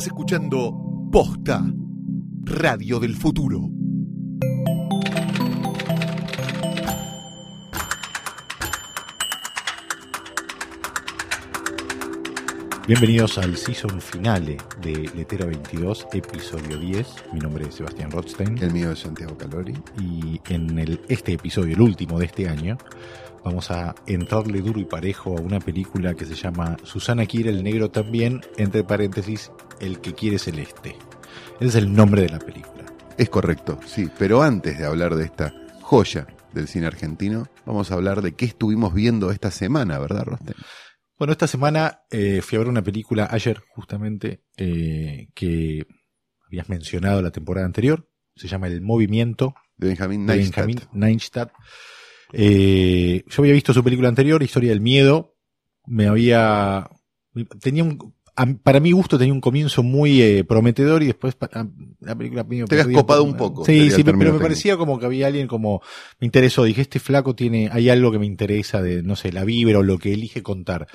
Estás escuchando Posta, Radio del Futuro. Bienvenidos al season finale de Letera 22, episodio 10. Mi nombre es Sebastián Rothstein. El mío es Santiago Calori. Y en el, este episodio, el último de este año, vamos a entrarle duro y parejo a una película que se llama Susana quiere el negro también, entre paréntesis, el que quiere celeste. Ese es el nombre de la película. Es correcto, sí. Pero antes de hablar de esta joya del cine argentino, vamos a hablar de qué estuvimos viendo esta semana, ¿verdad, Rosten? Bueno, esta semana eh, fui a ver una película ayer, justamente, eh, que habías mencionado la temporada anterior. Se llama El Movimiento. De Benjamin de Neistat. Benjamin Neistat. Eh, yo había visto su película anterior, Historia del Miedo. Me había. Tenía un. A- Para mi gusto tenía un comienzo muy eh, prometedor y después la película medio Te perdía copado un poco, Sí, sí, pero me técnico. parecía como que había alguien como me interesó. Dije, este flaco tiene, hay algo que me interesa de, no sé, la vibra o lo que elige contar.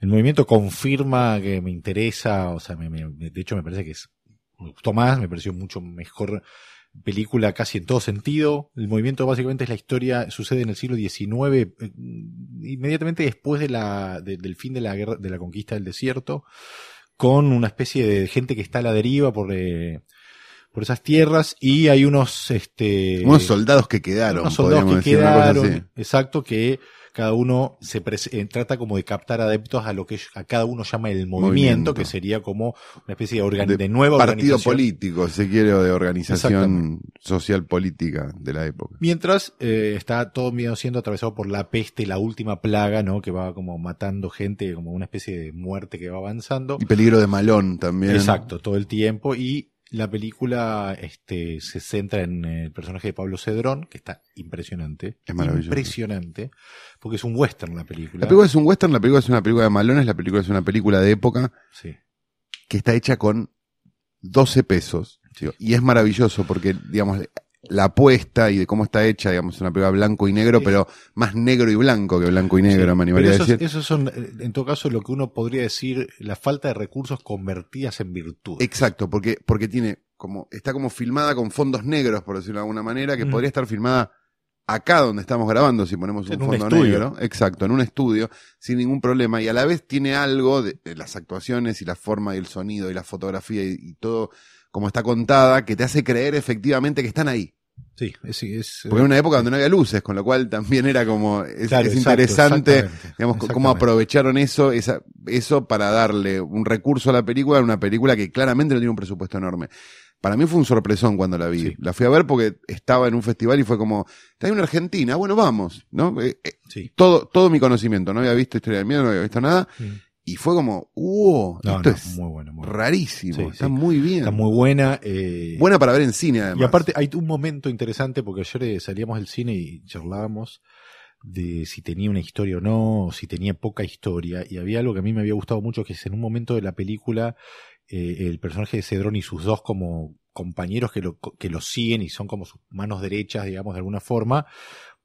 El movimiento confirma que me interesa, o sea, me- me- de hecho me parece que es, me gustó más, me pareció mucho mejor película casi en todo sentido. El movimiento básicamente es la historia, sucede en el siglo XIX, eh, inmediatamente después de la, de- del fin de la guerra, de la conquista del desierto, con una especie de gente que está a la deriva por, eh, por esas tierras y hay unos, este, Unos soldados que quedaron, unos soldados que decir quedaron, exacto, que cada uno se eh, trata como de captar adeptos a lo que a cada uno llama el movimiento, Movimiento. que sería como una especie de, De de nueva Partido organización. político, si se quiere, o de organización social política de la época. Mientras eh, está todo medio siendo atravesado por la peste, la última plaga, ¿no? Que va como matando gente, como una especie de muerte que va avanzando. Y peligro de malón también. Exacto, todo el tiempo. Y la película este, se centra en el personaje de Pablo Cedrón, que está impresionante. Es maravilloso. Impresionante. Porque es un western la película. La película es un western, la película es una película de malones, la película es una película de época Sí. que está hecha con 12 pesos. digo, Y es maravilloso porque, digamos, la apuesta y de cómo está hecha, digamos, una película blanco y negro, Sí. pero más negro y blanco que blanco y negro, Sí, me animaría a esos, decir. esos son, eh, en todo caso, lo que uno podría decir, la falta de recursos convertidas en virtud. Exacto, porque, porque tiene como, está como filmada con fondos negros, por decirlo de alguna manera, que Mm. podría estar filmada acá donde estamos grabando, si ponemos un En fondo negro. Exacto, en un estudio, sin ningún problema. Y a la vez tiene algo de, de las actuaciones y la forma y el sonido y la fotografía y, y todo como está contada, que te hace creer efectivamente que están ahí. Sí, es, es, Porque en una época donde no había luces, con lo cual también era como, es, claro, es exacto, interesante, exactamente, digamos, cómo aprovecharon eso, esa, eso para darle un recurso a la película, una película que claramente no tiene un presupuesto enorme. Para mí fue un sorpresón cuando la vi. Sí. La fui a ver porque estaba en un festival y fue como, está en una Argentina, bueno, vamos, ¿no? Eh, eh, Sí. todo, todo mi conocimiento, no había visto Historia del Miedo, no había visto nada, Mm. Y fue como, wow, No, esto no, es muy bueno, muy bueno. rarísimo, Sí, está sí. muy bien. Está muy buena. eh, Buena para ver en cine, además. Y aparte hay un momento interesante porque ayer eh, salíamos del cine y charlábamos de si tenía una historia o no, o si tenía poca historia. Y había algo que a mí me había gustado mucho, que es en un momento de la película eh, el personaje de Cedrón y sus dos como compañeros que lo, que lo siguen y son como sus manos derechas, digamos, de alguna forma,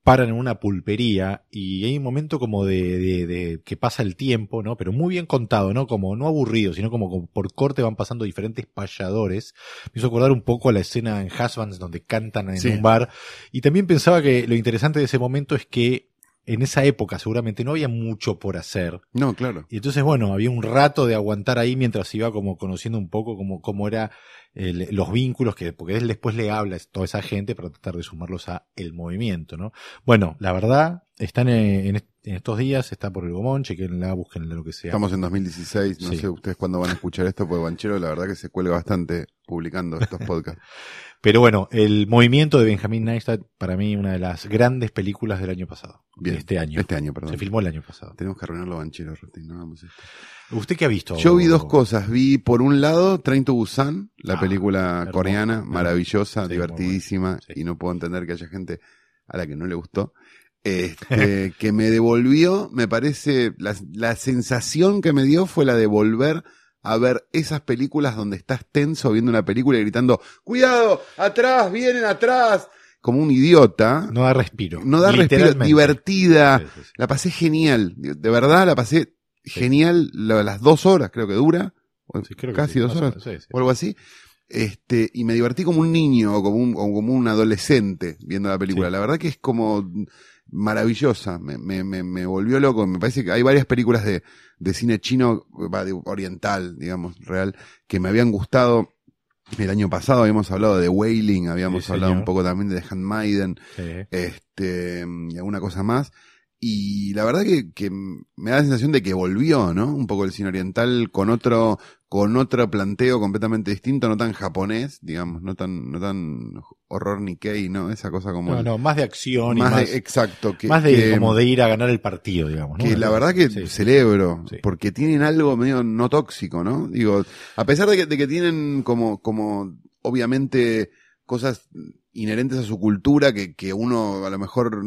paran en una pulpería y hay un momento como de, de, de que pasa el tiempo, ¿no? Pero muy bien contado, ¿no? Como no aburrido, sino como, como por corte van pasando diferentes payadores. Me hizo acordar un poco a la escena en Husbands donde cantan en Sí. un bar. Y también pensaba que lo interesante de ese momento es que en esa época seguramente no había mucho por hacer. No, claro. Y entonces, bueno, había un rato de aguantar ahí mientras iba como conociendo un poco cómo, cómo era el- los vínculos que, porque él después le habla a toda esa gente para tratar de sumarlos a el movimiento, ¿no? Bueno, la verdad, están en, en en estos días, está por el Gomón, chequenla, búsquenla lo que sea. Estamos en 2016, no Sí. sé ustedes cuándo van a escuchar esto, porque Banchero la verdad que se cuelga bastante publicando estos podcasts. Pero bueno, el movimiento de Benjamin Neistat, para mí, una de las grandes películas del año pasado. Bien. de este año. Este año, perdón. Se filmó el año pasado. Tenemos que arruinarlo Banchero, no hagamos esto. ¿Usted qué ha visto? Yo vi dos cosas. Vi, por un lado, Train to Busan, la Ah, película coreana, maravillosa, Sí, divertidísima, sí. y no puedo entender que haya gente a la que no le gustó. Este, que me devolvió, me parece, la, la sensación que me dio fue la de volver a ver esas películas donde estás tenso viendo una película y gritando, cuidado, atrás, vienen atrás, como un idiota. No da respiro. No da respiro, divertida. Sí, sí, sí. La pasé genial. De verdad, la pasé genial las dos horas, creo que dura. Sí, creo que casi dos horas, o algo así. Este, y me divertí como un niño o como un, o como un adolescente viendo la película. Sí. La verdad que es como maravillosa, me, me, me, me volvió loco. Me parece que hay varias películas de, de cine chino, de oriental, digamos, real, que me habían gustado. El año pasado habíamos hablado de Wailing, habíamos Sí, hablado señor. un poco también de Handmaiden, Sí. este, y alguna cosa más. Y la verdad que, que me da la sensación de que volvió, ¿no? Un poco el cine oriental con otro, con otro planteo completamente distinto, no tan japonés, digamos, no tan, no tan horror Nikkei, ¿no? Esa cosa como. No, no, más de acción más, y más, de, exacto, que, más de que- como de ir a ganar el partido, digamos. ¿no? que la verdad que Sí. celebro, Sí. porque tienen algo medio no tóxico, ¿no? Digo, a pesar de que, de que tienen como, como, obviamente, cosas inherentes a su cultura que, que uno a lo mejor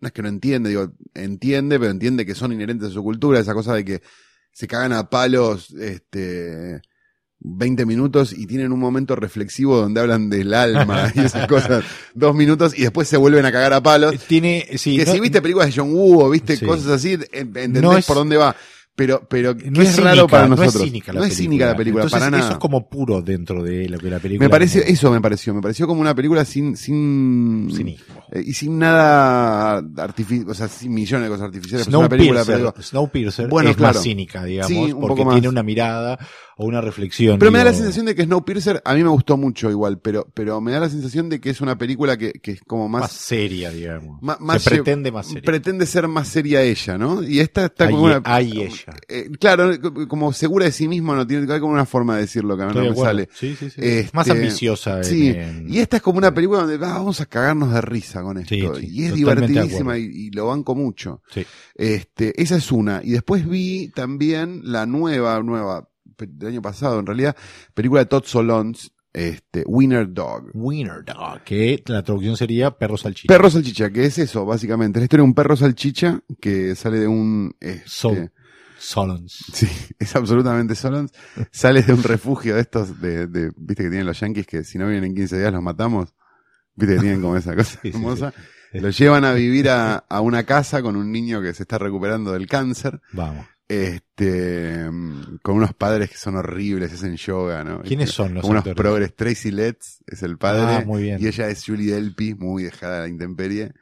no es que no entiende, digo, entiende, pero entiende que son inherentes a su cultura, esa cosa de que se cagan a palos, este, 20 minutos y tienen un momento reflexivo donde hablan del alma y esas cosas, dos minutos y después se vuelven a cagar a palos. Tiene, sí, Que no- si viste películas de John Woo o viste Sí. cosas así, en- entendés No es- por dónde va. Pero, pero no es, es raro cínica, para no nosotros. es cínica la No es película. cínica la película, Entonces, para nada. Eso es como puro dentro de lo que la película. Me parece, es. eso me pareció, me pareció como una película sin, sin, Cinismo. eh, y sin nada artificial, o sea, sin millones de cosas artificiales. es una película, pero Snowpiercer, Snowpiercer Bueno, es claro. más cínica, digamos, Sí, porque tiene una mirada o una reflexión. Pero me da la sensación de que Snowpiercer a mí me gustó mucho igual, pero, pero me da la sensación de que es una película que, que es como más, más, seria, digamos. más, Se más lle- pretende más seria. pretende ser más seria ella, ¿no? Y esta está como una, ahí ella. eh, claro, como segura de sí misma, no tiene hay como una forma de decirlo que a mí no me acuerdo. sale. Sí, sí, sí. Este, más ambiciosa. en- Sí, en- y esta es como una película donde ah, vamos a cagarnos de risa con esto. Y es divertidísima y, y lo banco mucho. Sí. Este, esa es una. Y después vi también la nueva, nueva, del año pasado en realidad, película de Todd Solondz, este, Winner Dog. Winner Dog, que la traducción sería perro salchicha. Perro salchicha, que es eso, básicamente. La historia de un perro salchicha que sale de un, este, Sol- Solons. Sí, es absolutamente Solons. Sales de un refugio de estos, de, de, viste que tienen los yankees que si no vienen en 15 días los matamos. Viste que tienen como esa cosa Sí, hermosa. sí. Los llevan a vivir a, a una casa con un niño que se está recuperando del cáncer. Vamos. Este, mm, con unos padres que son horribles, hacen yoga, ¿no? ¿Quiénes son los unos actores? progres. Tracy Letts es el padre. Ah, muy bien. Y ella es Julie Delpy, muy dejada a la intemperie.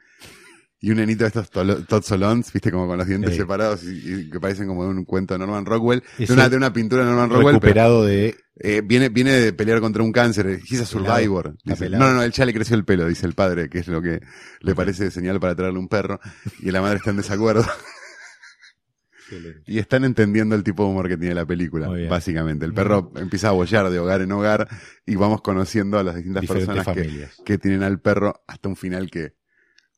Y un nenito de estos Todd Solondz, viste, como con los dientes Sí. separados y, y que parecen como de un cuento de Norman Rockwell. Es De una, de una pintura de Norman Rockwell, pero Recuperado de. eh, viene, viene de pelear contra un cáncer. He's a survivor. Dice. No, no, no, él ya le creció el pelo, dice el padre, que es lo que le parece señal para traerle un perro. Y la madre está en desacuerdo. Y están entendiendo el tipo de humor que tiene la película, básicamente. El perro empieza a bollar de hogar en hogar y vamos conociendo a las distintas Diferentes personas que, tienen al perro hasta un final que,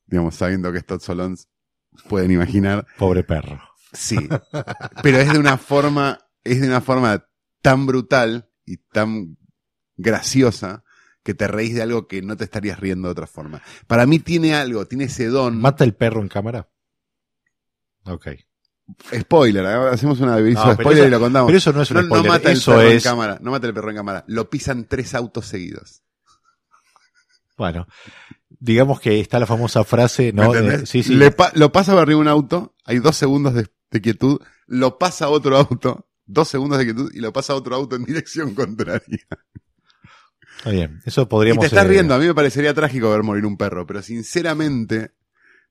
digamos, sabiendo que es Todd Solondz, pueden imaginar. Pobre perro. Sí. Pero es de una forma, es de una forma tan brutal y tan graciosa que te reís de algo que no te estarías riendo de otra forma. Para mí tiene algo, tiene ese don. ¿Mata el perro en cámara? Ok. Spoiler, ¿eh? hacemos una aviso No, spoiler eso- y lo contamos. Pero eso no es un No, no spoiler. mata el perro en cámara, no mata el perro en cámara. Lo pisan tres autos seguidos. Bueno, digamos que está la famosa frase, ¿no? Eh, sí, sí. Le pa- lo pasa por arriba un auto, hay dos segundos de, de quietud, lo pasa otro auto, dos segundos de quietud y lo pasa otro auto en dirección contraria. Está bien. Eso Y podríamos. te estás eh, riendo, a mí me parecería trágico ver morir un perro, pero sinceramente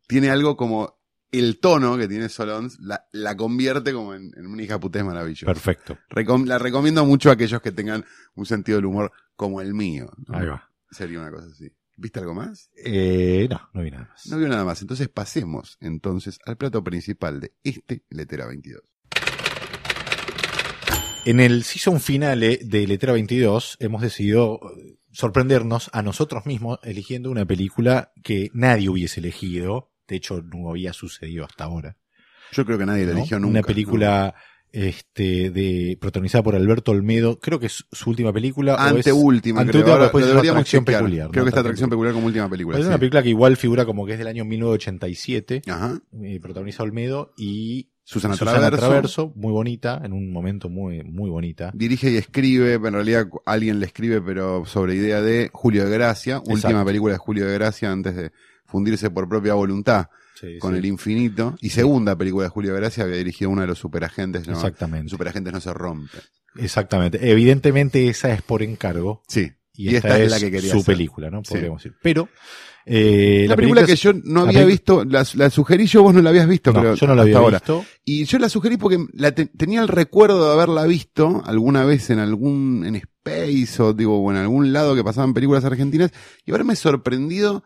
tiene algo como el tono que tiene Solons, la, la convierte como en, en una hija putés maravillosa. Perfecto. Recom- la recomiendo mucho a aquellos que tengan un sentido del humor como el mío. ¿no? Ahí va. Sería una cosa así. ¿Viste algo más? Eh, no, no vi nada más. No vio nada más. Entonces pasemos entonces al plato principal de este Letera 22. En el season finale de Letra 22 hemos decidido eh, sorprendernos a nosotros mismos eligiendo una película que nadie hubiese elegido. De hecho, no había sucedido hasta ahora. Yo creo que nadie la ¿no? eligió nunca. Una película este, de, protagonizada por Alberto Olmedo. Creo que es su última película. Anteúltima, anteúltima, creo. Ahora lo deberíamos Atracción chequear. Peculiar, Creo ¿no? que está Atracción Atracción Peculiar como última película. Es sí. una película que igual figura como que es del año 1987. Ajá. eh, protagoniza Olmedo y Susana, Susana Traverso. Traverso, muy bonita, en un momento muy, muy bonita. Dirige y escribe, en realidad alguien le escribe, pero sobre idea de Julio de Gracia, última Exacto. película de Julio de Gracia antes de fundirse por propia voluntad Sí, con sí. El Infinito. Y segunda película de Julio Gracia había dirigido uno de los superagentes. ¿no? Exactamente. Superagentes no se rompe. Exactamente. Evidentemente esa es por encargo. Sí. Y, esta, es, la que quería su hacer. película, ¿no? Sí. Podríamos decir. Pero, eh, La, película, que es- yo no había visto, la, la sugerí yo, vos no la habías visto, no, creo. yo no la había ahora. visto. Y yo la sugerí porque la te- tenía el recuerdo de haberla visto alguna vez en algún, en Space o digo, o en algún lado que pasaban películas argentinas y haberme sorprendido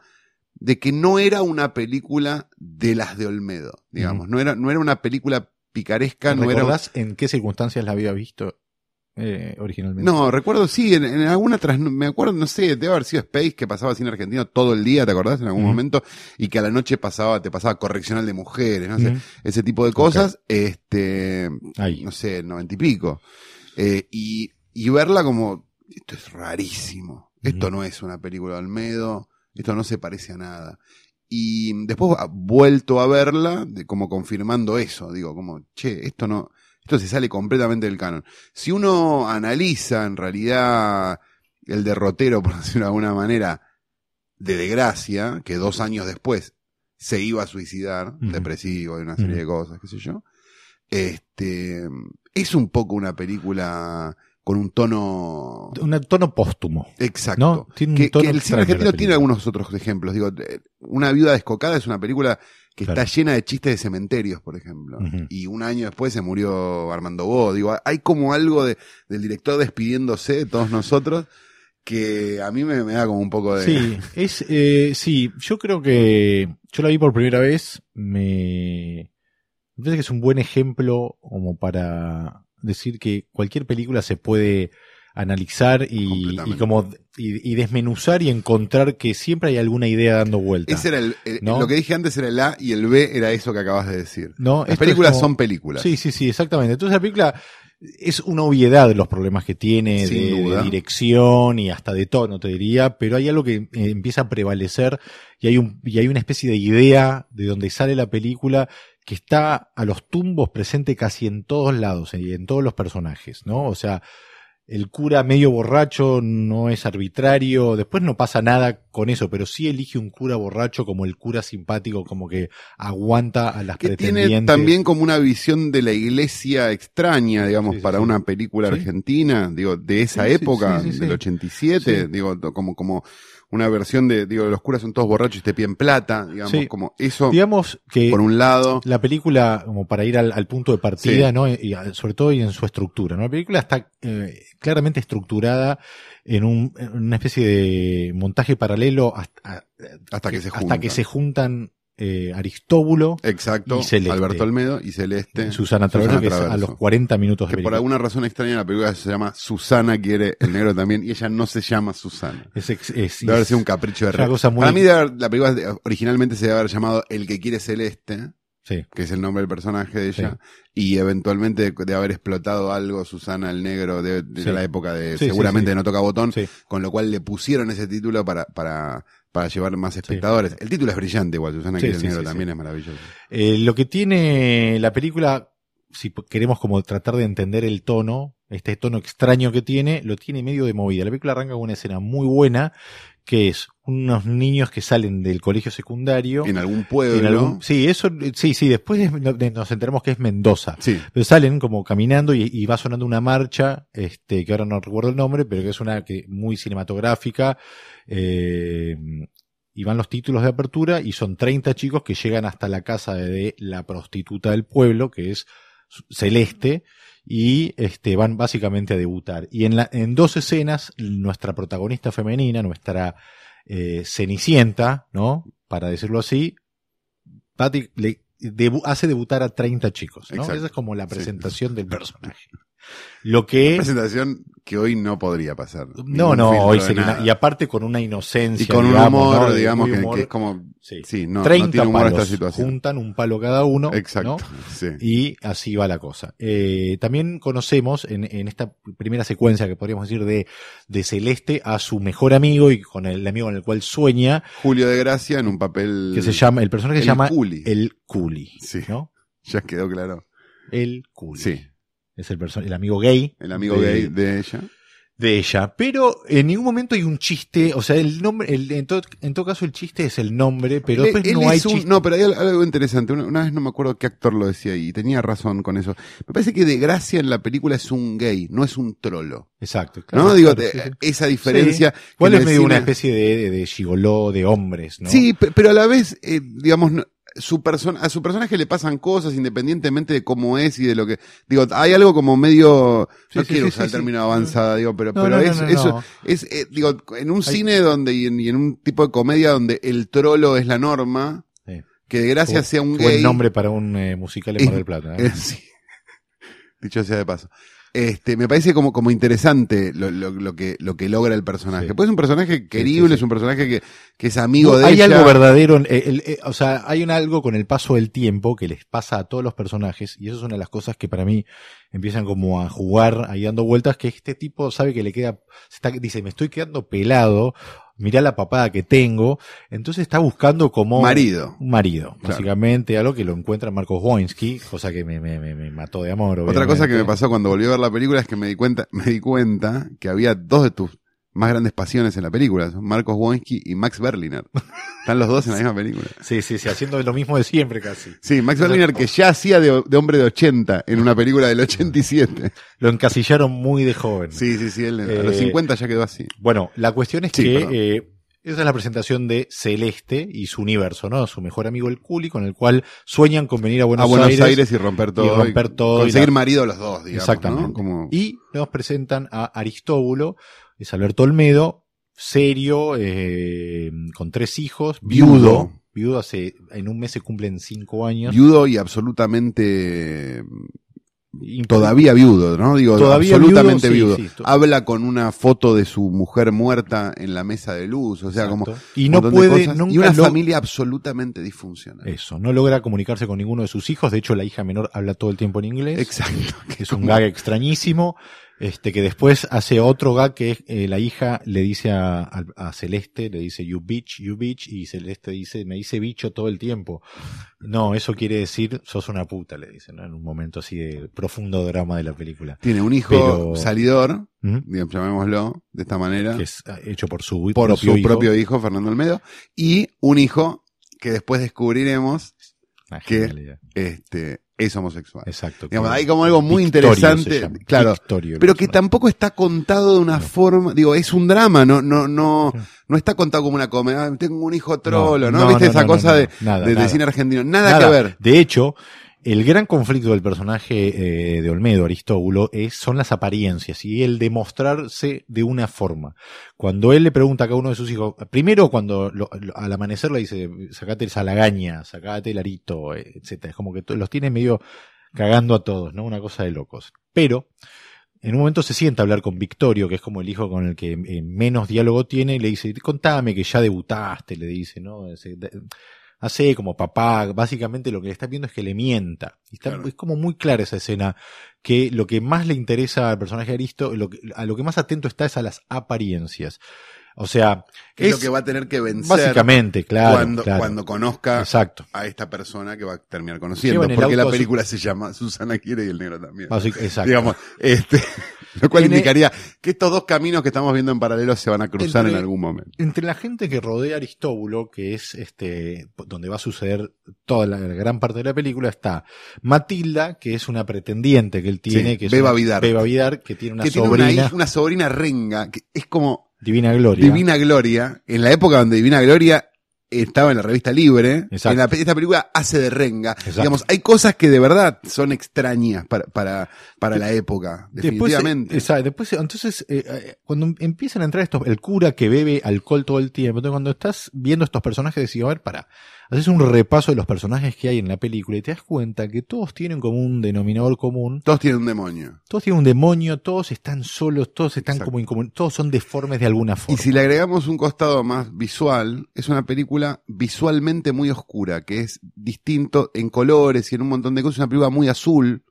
de que no era una película de las de Olmedo, digamos. No era, no era una película picaresca, no era. ¿Recordás en qué circunstancias la había visto eh, originalmente? No, recuerdo, sí, en, en alguna tras, me acuerdo, no sé, debe haber sido Space que pasaba cine argentino todo el día, ¿te acordás? En algún momento, y que a la noche pasaba, te pasaba correccional de mujeres, no sé, ese tipo de cosas, este, Ahí. no sé, noventa y pico. Eh, y, y verla como, esto es rarísimo, esto no es una película de Almedo, esto no se parece a nada. Y después ha vuelto a verla, de, como confirmando eso, digo, como, che, esto no, esto se sale completamente del canon. Si uno analiza en realidad el derrotero, por decirlo de alguna manera, de desgracia, que dos años después se iba a suicidar, depresivo y una serie de cosas, qué sé yo, este, es un poco una película con un tono Un tono póstumo. exacto. ¿No? Tiene un Que, tono que el cine argentino tiene algunos otros ejemplos. Digo, eh, Una viuda descocada es una película que Claro. está llena de chistes de cementerios, por ejemplo. Y un año después se murió Armando Bo. Digo, hay como algo de, del director despidiéndose de todos nosotros que a mí me, me da como un poco de... Sí, es, eh, sí, yo creo que yo la vi por primera vez, me, me parece que es un buen ejemplo como para decir que cualquier película se puede analizar y, y como y, y desmenuzar y encontrar que siempre hay alguna idea dando vuelta. Ese era el, el- ¿No? Lo que dije antes era el A y el B era eso que acabas de decir. ¿No? Las películas como- son películas. Sí, sí, sí, exactamente. Entonces la película es una obviedad los problemas que tiene de, dirección y hasta de tono, te diría, pero hay algo que eh, empieza a prevalecer y hay, un, y hay una especie de idea de donde sale la película que está a los tumbos presente casi en todos lados y en todos los personajes, ¿no? O sea, el cura medio borracho no es arbitrario, después no pasa nada con eso, pero sí elige un cura borracho como el cura simpático, como que aguanta a las que tiene también como una visión de la iglesia extraña, digamos, Sí, para sí. una película Sí. argentina, digo, de esa época, del sí. 87, Sí. digo, como, como una versión de, digo, los curas son todos borrachos y te piden plata, digamos, Sí. como eso, Digamos que por un lado, la película, como para ir al, al punto de partida, Sí. ¿no? Y, y, sobre todo y en su estructura, ¿no? La película está eh, claramente estructurada en, un, en una especie de montaje paralelo hasta, hasta que se hasta juntan. que se juntan eh, Aristóbulo, Exacto, y Celeste. Alberto Almedo y Celeste. Susana Traverso, que es a Traverso. los 40 minutos de Que por alguna razón extraña la película se llama Susana quiere el negro también y ella no se llama Susana. Es, es- Debe haber sido un capricho de Para mí la película originalmente se debe haber llamado El que quiere Celeste, sí. que es el nombre del personaje de ella, y eventualmente de, de haber explotado algo Susana el negro de, de Sí. la época de seguramente no toca botón, Sí. con lo cual le pusieron ese título para, para, para llevar más espectadores. El título es brillante igual, Susana el negro también es maravilloso. Eh, lo que tiene la película, si queremos como tratar de entender el tono, este tono extraño que tiene, lo tiene medio de movida. La película arranca con una escena muy buena, que es unos niños que salen del colegio secundario. En algún pueblo. en algún- sí, eso, sí, sí, después es- de- nos enteramos que es Mendoza. Sí, Pero salen como caminando y, y va sonando una marcha, este, que ahora no recuerdo el nombre, pero que es una que muy cinematográfica, eh, y van los títulos de apertura y son 30 chicos que llegan hasta la casa de la prostituta del pueblo, que es Celeste, y este, van básicamente a debutar. Y en, la, en dos escenas, nuestra protagonista femenina, nuestra eh, Cenicienta, ¿no? Para decirlo así, Patty le debu- hace debutar a 30 chicos, ¿no? Exacto. Esa es como la Sí. presentación del personaje. Lo que... presentación que hoy no podría pasar. No, no, hoy sería una- y aparte con una inocencia. Y con un humor, ¿no? Digamos, que, humor. que es como, Sí. sí, no, no 30 tiene humor palos, esta situación. juntan un palo cada uno. Exacto. Y así va la cosa. Eh, también conocemos en, en esta primera secuencia que podríamos decir de, de Celeste a su mejor amigo y con el amigo con el cual sueña, Julio de Gracia en un papel que se llama, el personaje se llama Culi. El Culi. Sí. ¿no? Ya quedó claro. El Culi. Sí, Es el, el amigo gay. el amigo de- gay de ella. de ella, pero en ningún momento hay un chiste, o sea, el nombre, el, en, todo, en todo caso el chiste es el nombre, pero Él- después él no hay un- chiste. No, pero hay al- algo interesante. Una, una vez no me acuerdo qué actor lo decía y tenía razón con eso. Me parece que de gracia en la película es un gay, no es un trolo. Exacto. ¿No? Digo, claro, sí, esa diferencia. Igual es medio una especie de, de, de gigoló de hombres, ¿no? Sí, pe- pero a la vez, eh, digamos, no- su persona, a su personaje le pasan cosas independientemente de cómo es y de lo que. Digo, hay algo como medio. Sí, no sí, quiero sí, usar el término avanzada, digo, pero, No, pero no, no, es, no, eso, es, eh, digo, en un cine donde y en, y en un tipo de comedia donde el trolo es la norma, que de gracia sea un Buen gay. nombre para un eh, musical en Mar del Plata. ¿eh? Sí. Dicho sea de paso. Este, me parece como, como interesante lo, lo, lo que, lo que logra el personaje. Sí. Pues es un personaje querible, sí, sí. es un personaje que, que es amigo No, de hay ella. algo verdadero, eh, el- eh, o sea, hay un algo con el paso del tiempo que les pasa a todos los personajes y eso es una de las cosas que para mí empiezan como a jugar ahí dando vueltas que este tipo sabe que le queda, se está, dice, me estoy quedando pelado, mirá la papada que tengo, entonces está buscando como Marido. un marido, Claro. básicamente, algo que lo encuentra Marcos Wojnski, cosa que me, me, me, me mató de amor. Otra cosa que me pasó cuando volví a ver la película es que me di cuenta, me di cuenta que había dos de tus más grandes pasiones en la película, son Marcos Wonsky y Max Berliner. Están los dos en la misma película. Sí, sí, sí, haciendo lo mismo de siempre casi. Sí, Max Berliner que ya hacía de, de hombre de 80 en una película del 87. Lo encasillaron muy de joven. Sí, sí, sí, él a Eh, los 50 ya quedó así. Bueno, la cuestión es Sí, que eh, esa es la presentación de Celeste y su universo, ¿no? Su mejor amigo el Culi, con el cual sueñan con venir a Buenos, a Buenos Aires, Aires. y romper todo. romper todo y Conseguir la- marido los dos, digamos. Exactamente. ¿no? Como... Y nos presentan a Aristóbulo, es Alberto Olmedo, serio, eh, con tres hijos, Viudo. viudo. Hace, en un mes se cumplen cinco años. Viudo y absolutamente todavía viudo, ¿no? Digo, Todavía absolutamente viudo, sí, Habla con una foto de su mujer muerta en la mesa de luz, o sea, como y no puede, nunca y una lo- familia absolutamente disfuncional. Eso, no logra comunicarse con ninguno de sus hijos. De hecho, la hija menor habla todo el tiempo en inglés. Exacto. que es un gag extrañísimo, este que después hace otro gag que es, eh, la hija le dice a, a- a Celeste, le dice you bitch, you bitch, y Celeste dice, me dice bicho todo el tiempo. No, eso quiere decir, sos una puta, le dice, ¿no? En un momento así de profundo drama de la película. Tiene un hijo Pero- salidor, ¿Mm? digamos, llamémoslo de esta manera, Que es eh, hecho por su por propio su hijo. propio hijo, Fernando Olmedo, y un hijo que después descubriremos que- este, es homosexual. Exacto. Digamos, hay como algo muy Victorio interesante, claro, Victorio pero que tampoco está contado de una No. forma, digo, es un drama, no, no, no, no está contado como una comedia, "Ah, tengo un hijo trolo, ¿no? ¿Viste esa cosa de, nada, de, de nada. cine argentino? Nada, Nada. que ver. De hecho, el gran conflicto del personaje eh, de Olmedo, Aristóbulo, es, son las apariencias y el demostrarse de una forma. Cuando él le pregunta a cada uno de sus hijos, primero cuando lo- al amanecer le dice, sacate el salagaña, sacate el arito, etcétera. Es como que los tiene medio cagando a todos, ¿no? Una cosa de locos. Pero, en un momento se sienta a hablar con Victorio, que es como el hijo con el que eh, menos diálogo tiene, y le dice, contame que ya debutaste, le dice, ¿no? Hace como papá, básicamente lo que le está viendo es que le mienta. Y está, Claro. Es como muy clara esa escena, que lo que más le interesa al personaje de Aristo, lo que, a lo que más atento está es a las apariencias. O sea, Que es, es lo que va a tener que vencer básicamente, claro, cuando, claro. cuando conozca Exacto. a esta persona que va a terminar conociendo. Porque la su- película se llama Susana quiere y el negro también. Exacto. Digamos, este, lo cual Tiene- indicaría que estos dos caminos que estamos viendo en paralelo se van a cruzar Entre- en algún momento. entre la gente que rodea a Aristóbulo, que es este donde va a suceder toda la gran parte de la película, está Matilda, que es una pretendiente que él tiene, Sí, que es Beba una- Vidar. Beba Vidar, que tiene una que tiene sobrina, una, hija- una sobrina renga, que es como Divina Gloria. Divina Gloria, en la época donde Divina Gloria estaba en la revista Libre, Exacto. en la, esta película hace de renga. Exacto. Digamos, hay cosas que de verdad son extrañas para, para, para la época, Después, definitivamente. eh, exacto, después, entonces, eh, eh, cuando empiezan a entrar estos, el cura que bebe alcohol todo el tiempo, entonces cuando estás viendo estos personajes, decís, a ver, para, haces un repaso de los personajes que hay en la película y te das cuenta que todos tienen como un denominador común, Todos tienen un demonio. todos tienen un demonio, todos están solos, todos están Exacto. como incomun- todos son deformes de alguna Y forma. si le agregamos un costado más visual, es una película visualmente muy oscura, que es distinto en colores y en un montón de cosas. Es una película muy azul,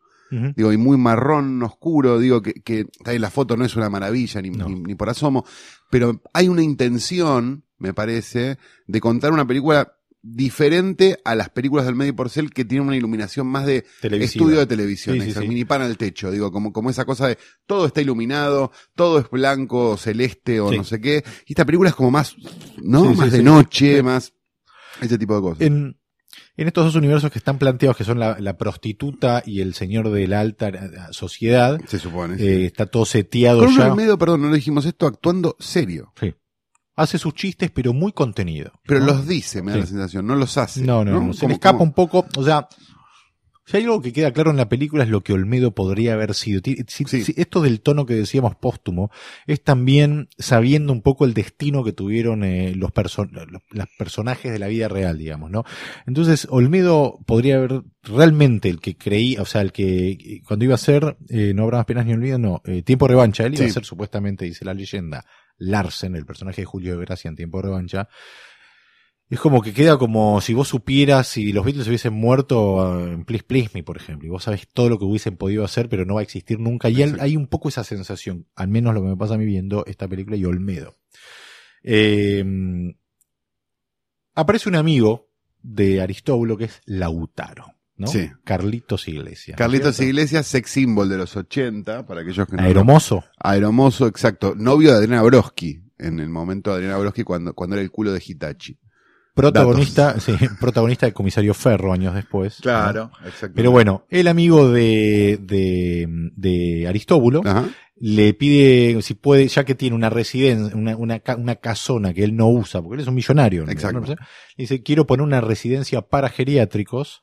digo, y muy marrón oscuro, digo, que, la foto no es una maravilla, ni, No. ni, ni por asomo, pero hay una intención, me parece, de contar una película diferente a las películas del medio porcel que tienen una iluminación más de Televisiva. estudio de televisión, Sí, sí, sí. mini pan al techo, digo, como, como esa cosa de todo está iluminado, todo es blanco, celeste o Sí. no sé qué. Y esta película es como más, ¿no? Sí, sí, más de sí. noche, Sí. más ese tipo de cosas. En, en estos dos universos que están planteados, que son la, la prostituta y el señor de la alta eh, sociedad, se supone. sí. eh, está todo seteado Con ya. Olmedo, perdón, no le dijimos esto, actuando serio. Hace sus chistes, pero muy contenido. Pero ¿no? los dice, me da Sí. la sensación, no los hace. No, no, no, se le escapa un poco. O sea, si hay algo que queda claro en la película es lo que Olmedo podría haber sido. Si- Sí. si esto del tono que decíamos póstumo es también sabiendo un poco el destino que tuvieron eh, los, perso- los, los personajes de la vida real, digamos, ¿no? Entonces, Olmedo podría haber realmente el que creí, o sea, el que cuando iba a ser, eh, no habrá más penas ni olvido, no, eh, Tiempo Revancha, él iba Sí. a ser supuestamente, dice la leyenda, Larsen, el personaje de Julio de Gracia en Tiempo de Revancha, es como que queda como si vos supieras si los Beatles hubiesen muerto eh, en Please Please Me, por ejemplo, y vos sabés todo lo que hubiesen podido hacer, pero no va a existir nunca. Y hay un poco esa sensación, al menos lo que me pasa a mí viendo esta película y Olmedo. Eh, aparece un amigo de Aristóbulo que es Lautaro, ¿no? Sí. Carlitos Iglesias. ¿no es Carlitos? Iglesias, sex symbol de los 80, para aquellos que no. Aeromozo. Aeromoso, exacto. Novio de Adriana Broski, en el momento de Adriana Broski cuando, cuando era el culo de Hitachi. Protagonista, sí, protagonista de Comisario Ferro años después. ¿no? exacto. Pero bueno, el amigo de, de, de Aristóbulo Ajá. le pide si puede, ya que tiene una residencia, una, una, una casona que él no usa, porque él es un millonario. Exacto. ¿no? Le dice, quiero poner una residencia para geriátricos.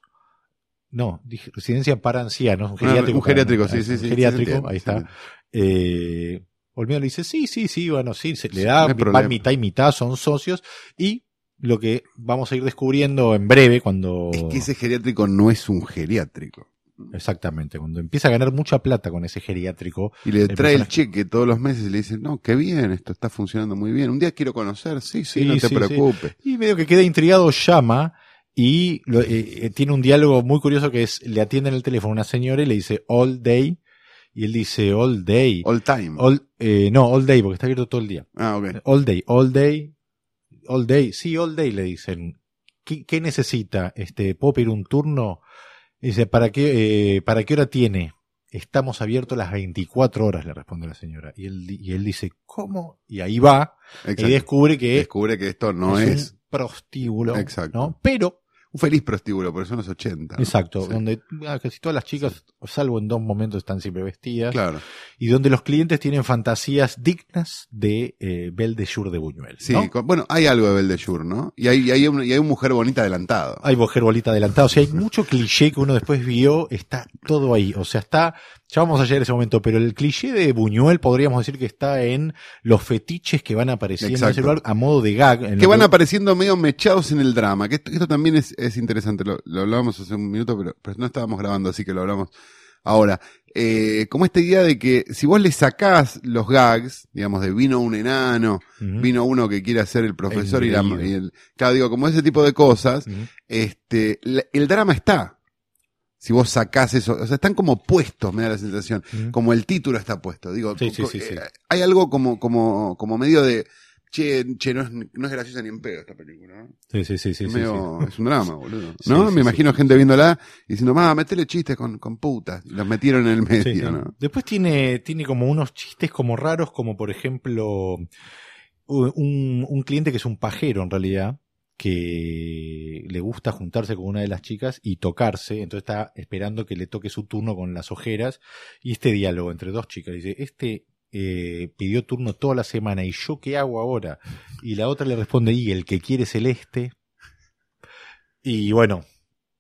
No, dije residencia para ancianos. Un Una- geriátrico. un geriátrico, para- sí, sí, sí. Geriátrico, sí, ahí está. Eh, Olmedo le dice, sí, sí, sí, bueno, sí, se le da, no mitad y mitad, son socios, y lo que vamos a ir descubriendo en breve cuando... Es que ese geriátrico no es un geriátrico. Exactamente, cuando empieza a ganar mucha plata con ese geriátrico, Y le trae el cheque todos los meses y le dice, no, qué bien, esto está funcionando muy bien. Un día quiero conocer, sí, sí, Sí, no te sí, preocupes. y medio que queda intrigado, llama y lo- eh, eh, tiene un diálogo muy curioso que es, le atiende en el teléfono una señora y le dice all day, y él dice all day, All time. all, eh, no, all day, porque está abierto todo el día. ah, ok. All day, all day, all day, sí, all day le dicen. ¿Qué, qué necesita? Este, ¿Puedo pedir un turno? Dice, ¿para qué, eh, ¿para qué hora tiene? Estamos abiertos las 24 horas, le responde la señora. Y él, y él dice, ¿cómo? Y ahí va, Exacto. y descubre que Descubre que esto no es, es, un prostíbulo. Exacto. ¿no? Pero, un feliz prostíbulo, porque son los 80. ¿no? exacto, Sí. donde ah, casi todas las chicas, salvo en dos momentos, están siempre vestidas. Claro. Y donde los clientes tienen fantasías dignas de eh, Belle de Jour de Buñuel. Sí, bueno, hay algo de Belle de Jour, ¿no? Y hay, y hay, un, y hay un mujer bonita adelantado. Hay mujer bolita adelantada. O sea, hay mucho cliché que uno después vio, está todo ahí. O sea, está, ya vamos a llegar a ese momento, pero el cliché de Buñuel podríamos decir que está en los fetiches que van apareciendo en Exacto. lugar a modo de gag. en que van apareciendo medio mechados en el drama. Que esto, esto también es, es interesante. Lo, lo hablábamos hace un minuto, pero, pero no estábamos grabando, así que lo hablamos ahora. Eh, como esta idea de que si vos le sacás los gags, digamos, de vino un enano, vino uno que quiere ser el profesor y, la, y el, claro, digo, como ese tipo de cosas, este, la- el drama está. Si vos sacás eso, o sea, están como puestos, me da la sensación. Como el título está puesto. Digo, Sí, sí, sí. eh, hay algo como, como, como medio de, che, che, no es, no es graciosa ni en pedo esta película. ¿no? Sí, sí, sí, sí, es, sí, medio- es un drama, boludo. Sí, ¿No? sí, Me sí. imagino gente viéndola y diciendo, ma, metele chistes con, con putas. Y los metieron en el medio, Sí, sí. ¿no? Después tiene, tiene como unos chistes como raros, como por ejemplo, un, un cliente que es un pajero en realidad, que le gusta juntarse con una de las chicas y tocarse, entonces está esperando que le toque su turno con las ojeras, y este diálogo entre dos chicas, dice, este eh, pidió turno toda la semana, ¿y yo qué hago ahora? Y la otra le responde, y el que quiere celeste. Y bueno,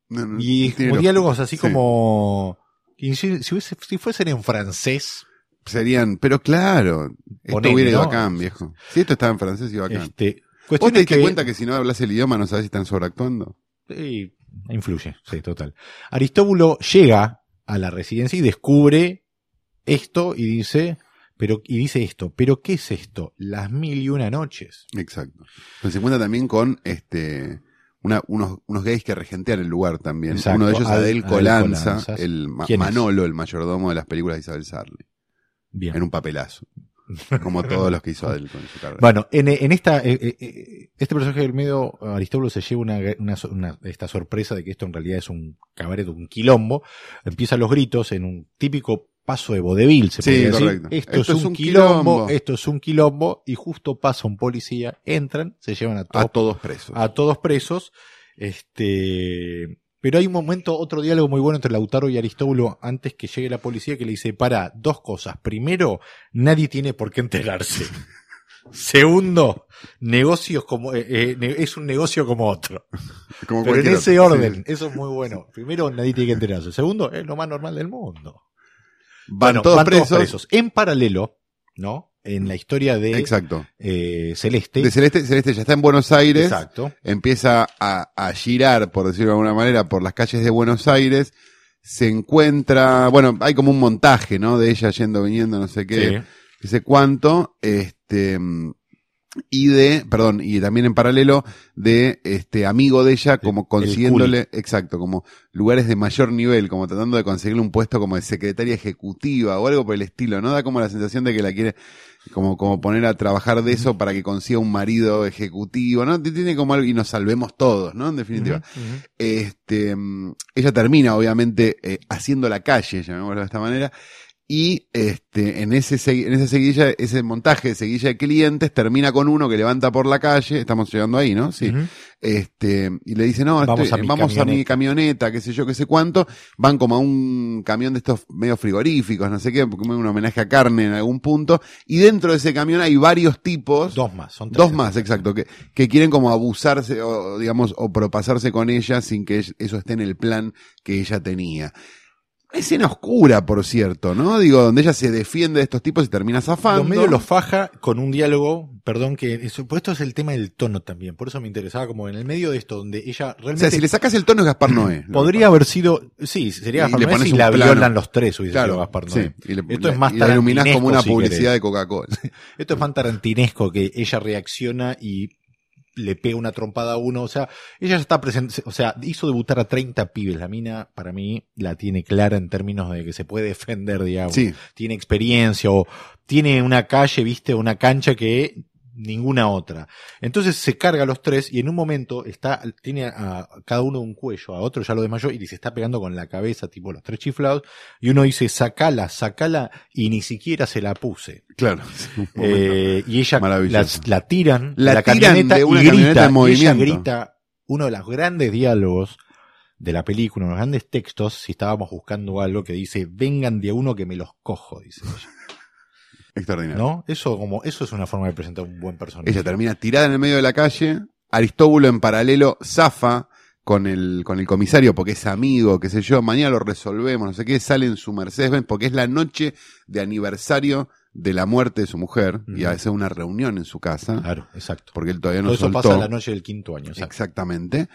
No, no, y como diálogos así sí. como... Si, si hubiese- si fuesen en francés, Serían, pero claro, esto hubiera ido ¿no? acá, viejo. Si esto estaba en francés, iba acá. este, ¿Vos te es diste que, cuenta que si no hablas el idioma no sabes si están sobreactuando? Sí, influye, sí, total. Aristóbulo llega a la residencia y descubre esto y dice, pero, y dice esto, pero ¿qué es esto? Las mil y una noches. Exacto. Pero se cuenta también con este una- unos, unos gays que regentean el lugar también. Exacto. Uno de ellos, Ad- Adel Adel Colanza, el ma- ¿Quién es? Manolo, el mayordomo de las películas de Isabel Sarli, Bien. en un papelazo. como todos los que hizo Adele con su carrera. Bueno, en, en esta, eh, eh, eh, este personaje del medio, Aristóbulo se lleva una, una, una- esta sorpresa de que esto en realidad es un cabaret, un quilombo. Empiezan los gritos en un típico paso de vodevil, se Sí, podría decir. correcto. Esto, es un quilombo, esto es un quilombo, y justo pasa un policía, entran, se llevan a todos a todos presos. a todos presos. Este, pero hay un momento, otro diálogo muy bueno entre Lautaro y Aristóbulo antes que llegue la policía que le dice, para, dos cosas. Primero, nadie tiene por qué enterarse. Segundo, negocios como, eh, eh, es un negocio como otro. Como Pero en ese otro. orden, Sí. eso es muy bueno. Primero, nadie tiene que enterarse. Segundo, es lo más normal del mundo. Van Bueno, todos van presos. En paralelo, ¿no? En la historia de Exacto. eh, Celeste. De Celeste, Celeste ya está en Buenos Aires. Exacto. empieza a, a girar, por decirlo de alguna manera, por las calles de Buenos Aires, se encuentra, bueno, hay como un montaje, ¿no? De ella yendo, viniendo, no sé qué, Sí. no sé cuánto, este, y de, perdón, y también en paralelo de este amigo de ella como el consiguiéndole, exacto, como lugares de mayor nivel, como tratando de conseguirle un puesto como de secretaria ejecutiva o algo por el estilo, ¿no? Da como la sensación de que la quiere como, como poner a trabajar de eso para que consiga un marido ejecutivo, ¿no? Tiene como algo y nos salvemos todos, ¿no? En definitiva. Este, mm, ella termina, obviamente, eh, haciendo la calle, llamémoslo de esta manera, y este, en ese en esa seguilla, ese montaje de seguilla de clientes termina con uno que levanta por la calle, estamos llegando ahí, ¿no? Sí. Este, y le dice, no, Vamos estoy- a mi vamos a mi camioneta. qué sé yo, qué sé cuánto, van como a un camión de estos medio frigoríficos, no sé qué, porque un homenaje a carne en algún punto, y dentro de ese camión hay varios tipos, Dos más, son Dos tres. más, exacto, que, que quieren como abusarse o digamos o propasarse con ella sin que eso esté en el plan que ella tenía. Escena oscura, por cierto, ¿no? Digo, donde ella se defiende de estos tipos y termina zafando. Los medios los faja con un diálogo, perdón que eso, pues esto es el tema del tono también, por eso me interesaba como en el medio de esto donde ella O realmente sea, si le sacas el tono es Gaspar Noé. podría haber sido, sí, sería Y Gaspar le Noé si la plano. violan los tres hubiese pasa. sido Claro, Gaspar sí. Noé. Y le- Esto es más y como una si publicidad de Coca-Cola. Esto es más tarantinesco que ella reacciona y le pega una trompada a uno. O sea, ella ya está presente, o sea, hizo debutar a 30 pibes. La mina, para mí, la tiene clara en términos de que se puede defender, digamos. Sí, Tiene experiencia o tiene una calle, viste, una cancha que ninguna otra. Entonces se carga a los tres y en un momento está, tiene a cada uno un cuello, a otro ya lo desmayó y se está pegando con la cabeza, tipo los tres chiflados, y uno dice, sacala, sacala, y ni siquiera se la puse. claro. Eh, y ella la, tiran, La la, tiran camioneta de una y camioneta grita, en movimiento. ella grita uno de los grandes diálogos de la película, uno de los grandes textos, si estábamos buscando algo que dice, vengan de a uno que me los cojo, dice ella. Extraordinario. ¿No? Eso como, eso es una forma de presentar un buen personaje. Ella termina tirada en el medio de la calle. Aristóbulo en paralelo zafa con el, con el comisario porque es amigo, qué sé yo. Mañana lo resolvemos, no sé qué. Sale en su Mercedes-Benz porque es la noche de aniversario de la muerte de su mujer y Ujú. hace una reunión en su casa Claro, exacto. porque él todavía no Todo eso soltó. pasa la noche del quinto año. exacto. Exactamente.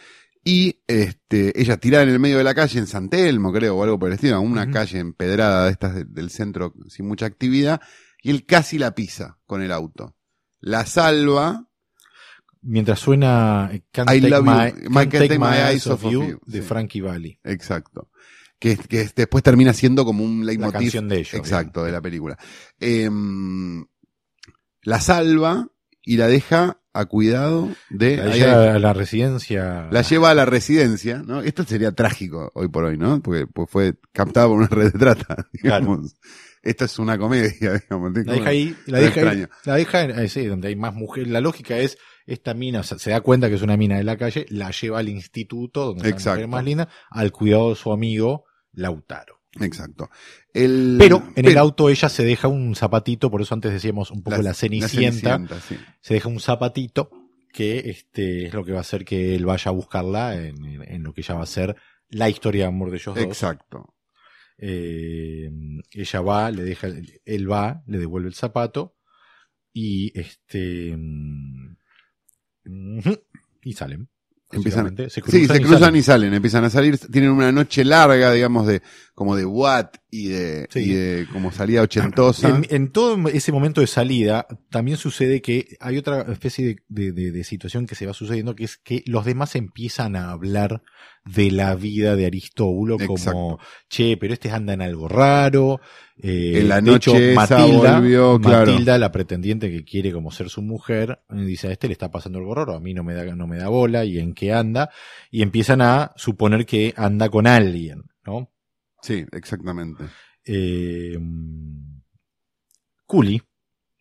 Y este, ella tirada en el medio de la calle en San Telmo, creo, o algo por el estilo, una calle empedrada de estas de- del centro sin mucha actividad, y él casi la pisa con el auto. La salva, Mientras suena Can't I Take, love my, you. Can't Can't Take My Eyes Off You, You, de sí. Frankie Valli. exacto. Que, que después termina siendo como un La leitmotiv. canción de ellos. Exacto, de la película. Em, la salva y la deja a cuidado de... La lleva a la residencia. la lleva a la residencia, ¿no? Esto sería trágico hoy por hoy, ¿no? Porque pues, fue captada por una red de trata, digamos. Esto es una comedia, digamos. La deja ahí, la deja ahí, la deja en- eh, sí, donde hay más mujeres. La lógica es, esta mina, o sea, se da cuenta que es una mina de la calle, la lleva al instituto, donde las Exacto. mujeres más lindas, al cuidado de su amigo Lautaro. Exacto. El- Pero en el auto ella se deja un zapatito, por eso antes decíamos un poco la, cenicienta, Cenicienta, sí. se deja un zapatito que este es lo que va a hacer que él vaya a buscarla en, en- en lo que ya va a ser la historia de amor de ellos dos. Exacto. Eh, ella va, le deja, él va, le devuelve el zapato y este mm, y salen. Empiezan- se Sí, se y cruzan salen. y salen, empiezan a salir, tienen una noche larga, digamos, de, como de what y de, Sí. y de como salida ochentosa. En, en todo ese momento de salida, también sucede que hay otra especie de, de- de- de situación que se va sucediendo, que es que los demás empiezan a hablar de la vida de Aristóbulo como, Exacto. che, pero este anda en algo raro. Eh, En la de hecho, noche Matilda, volvió, claro. Matilda, la pretendiente que quiere como ser su mujer, dice a este le está pasando algo raro, a mí no me da, no me da bola, y en qué anda, y empiezan a suponer que anda con alguien, ¿no? Sí, exactamente. Eh,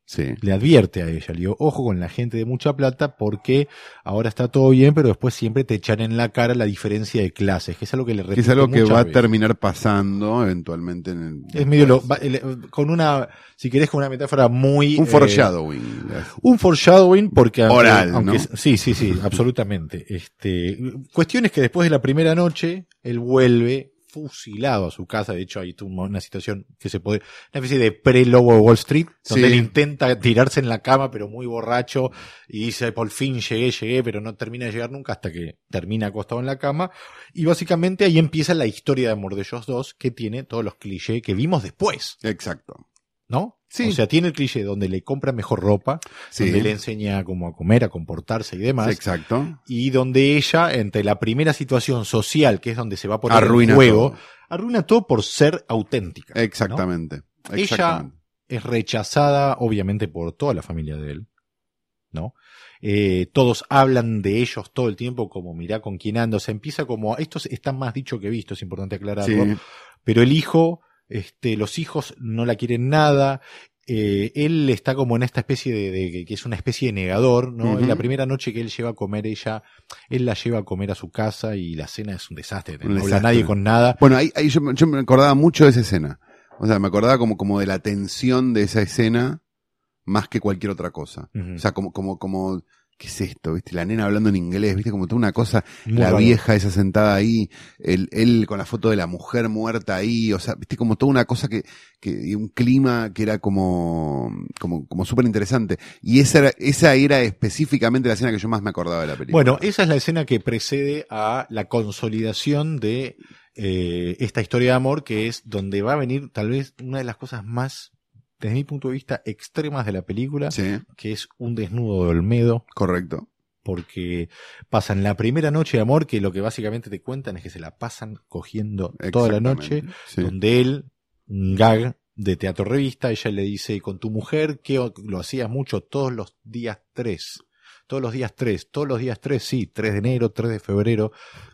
Sí. le advierte a ella, le digo, ojo con la gente de mucha plata porque ahora está todo bien, pero después siempre te echan en la cara la diferencia de clases, que es algo que le es algo que va a terminar pasando eventualmente en el. Es medio lo- va- con una, si querés, con una metáfora muy... Un eh, foreshadowing. un foreshadowing porque Oral, aunque, ¿no? sí, sí, sí, absolutamente. Este, cuestiones que después de la primera noche él vuelve fusilado a su casa. De hecho, hay una situación que se puede, una especie de pre-lobo de Wall Street, donde Sí. él intenta tirarse en la cama, pero muy borracho, y dice, por fin llegué, llegué, pero no termina de llegar nunca hasta que termina acostado en la cama. Y básicamente ahí empieza la historia de amor de ellos dos, que tiene todos los clichés que vimos después, Exacto. ¿no? Sí. O sea, tiene el cliché donde le compra mejor ropa, Sí. donde le enseña cómo a comer, a comportarse y demás. Exacto. Y donde ella, entre la primera situación social, que es donde se va a poner Arruina en juego, todo. arruina todo por ser auténtica. ¿no? Exactamente. Ella- Exactamente. Es rechazada, obviamente, por toda la familia de él, ¿no? Eh, todos hablan de ellos todo el tiempo como mirá con quién anda. O sea, empieza como, esto está más dicho que visto, es importante aclararlo. Sí. Pero el hijo, este, los hijos no la quieren nada. Eh, él está como en esta especie de, de- que es una especie de negador, ¿no? En la primera noche que él lleva a comer ella, él la lleva a comer a su casa y la cena es un desastre, Un no habla desastre. nadie con nada. Bueno, ahí, ahí yo, me- yo me acordaba mucho de esa escena. O sea, me acordaba como, como de la tensión de esa escena más que cualquier otra cosa. O sea, como, como, como, ¿qué es esto? ¿Viste? La nena hablando en inglés, ¿viste? Como toda una cosa, Muy la raro. vieja esa sentada ahí, el, él con la foto de la mujer muerta ahí, o sea, ¿viste? Como toda una cosa que, que, un clima que era como, como, como súper interesante. Y esa era, esa era específicamente la escena que yo más me acordaba de la película. Bueno, esa es la escena que precede a la consolidación de eh, esta historia de amor, que es donde va a venir tal vez una de las cosas más, desde mi punto de vista, extremas de la película, Sí, que es un desnudo de Olmedo, correcto. porque pasan la primera noche de amor, que lo que básicamente te cuentan es que se la pasan cogiendo toda la noche. Sí. donde él, un gag de teatro revista, ella le dice, con tu mujer, que lo hacías mucho todos los días tres, todos los días tres, todos los días tres, sí, 3 de enero, 3 de febrero,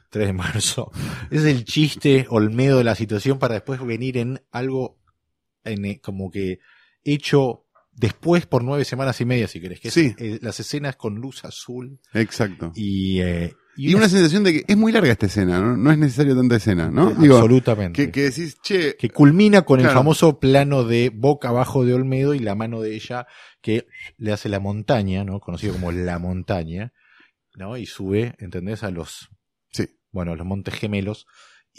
3 de marzo. Es el chiste Olmedo de la situación para después venir en algo en, eh, como que hecho después por nueve semanas y media, si querés, que es, Sí. eh, las escenas con luz azul Exacto. y, eh, Y una sensación de que es muy larga esta escena, ¿no? No es necesario tanta escena, ¿no? Digo, absolutamente. que, que decís, che, que culmina con el famoso plano de boca abajo de Olmedo y la mano de ella que le hace la montaña, ¿no? Conocido como la montaña, ¿no? Y sube, ¿entendés? A los, Sí. bueno, a los montes gemelos.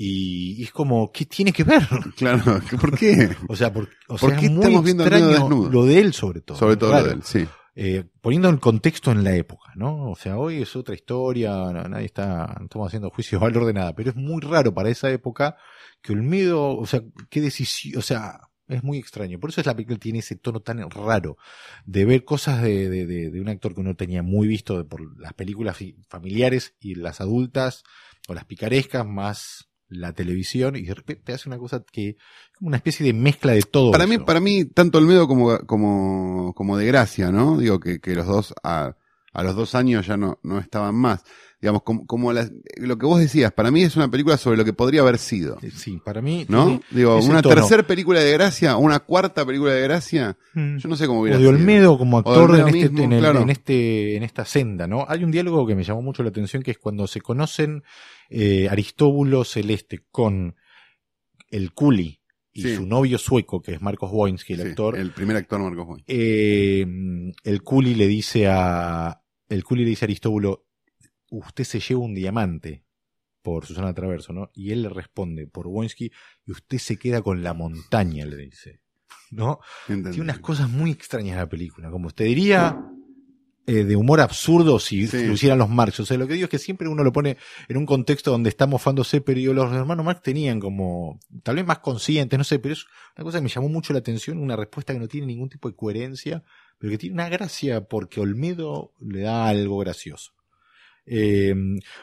Y, y es como, ¿qué tiene que ver? claro, ¿por qué? O sea, por, o ¿Por sea, qué es muy estamos viendo extraño desnudo? lo de él sobre todo. Sobre todo Claro. lo de él, sí. Eh, poniendo el contexto en la época, ¿no? O sea, hoy es otra historia, no- nadie está, no estamos haciendo juicio de valor de nada, pero es muy raro para esa época que Olmedo, o sea, qué decisión, o sea, es muy extraño. Por eso es la película tiene ese tono tan raro de ver cosas de, de, de- de un actor que uno tenía muy visto por las películas familiares y las adultas o las picarescas más la televisión y de repente hace una cosa que como una especie de mezcla de todo. Para mí, para mí, tanto Olmedo como, como, como de Gracia, ¿no? Digo que, que los dos a, a los dos años ya no, no estaban más. Digamos, como, como las- lo que vos decías, para mí es una película sobre lo que podría haber sido. Sí, para mí. ¿No? Digo, una tercera película de Gracia, una cuarta película de Gracia, Mm. yo no sé cómo O hubiera de sido. Olmedo como O de actor Olmedo en, este, mismo, en, el- claro. en este, en esta senda, ¿no? Hay un diálogo que me llamó mucho la atención que es cuando se conocen eh, Aristóbulo Celeste con el Culi y Sí. su novio sueco, que es Marcos Wojnski, el Sí, actor. El primer actor Marcos eh, el Culi le dice a el Culi le dice a Aristóbulo, usted se lleva un diamante por Susana Traverso, ¿no? Y él le responde por Wojnski y usted se queda con la montaña, le dice, ¿no? Tiene unas cosas muy extrañas la película. Como usted diría, eh, de humor absurdo si Sí. lo hicieran los Marx. O sea, lo que digo es que siempre uno lo pone en un contexto donde está mofándose, pero los hermanos Marx tenían como, tal vez más conscientes, no sé, pero es una cosa que me llamó mucho la atención, una respuesta que no tiene ningún tipo de coherencia, pero que tiene una gracia porque Olmedo le da algo gracioso. Eh,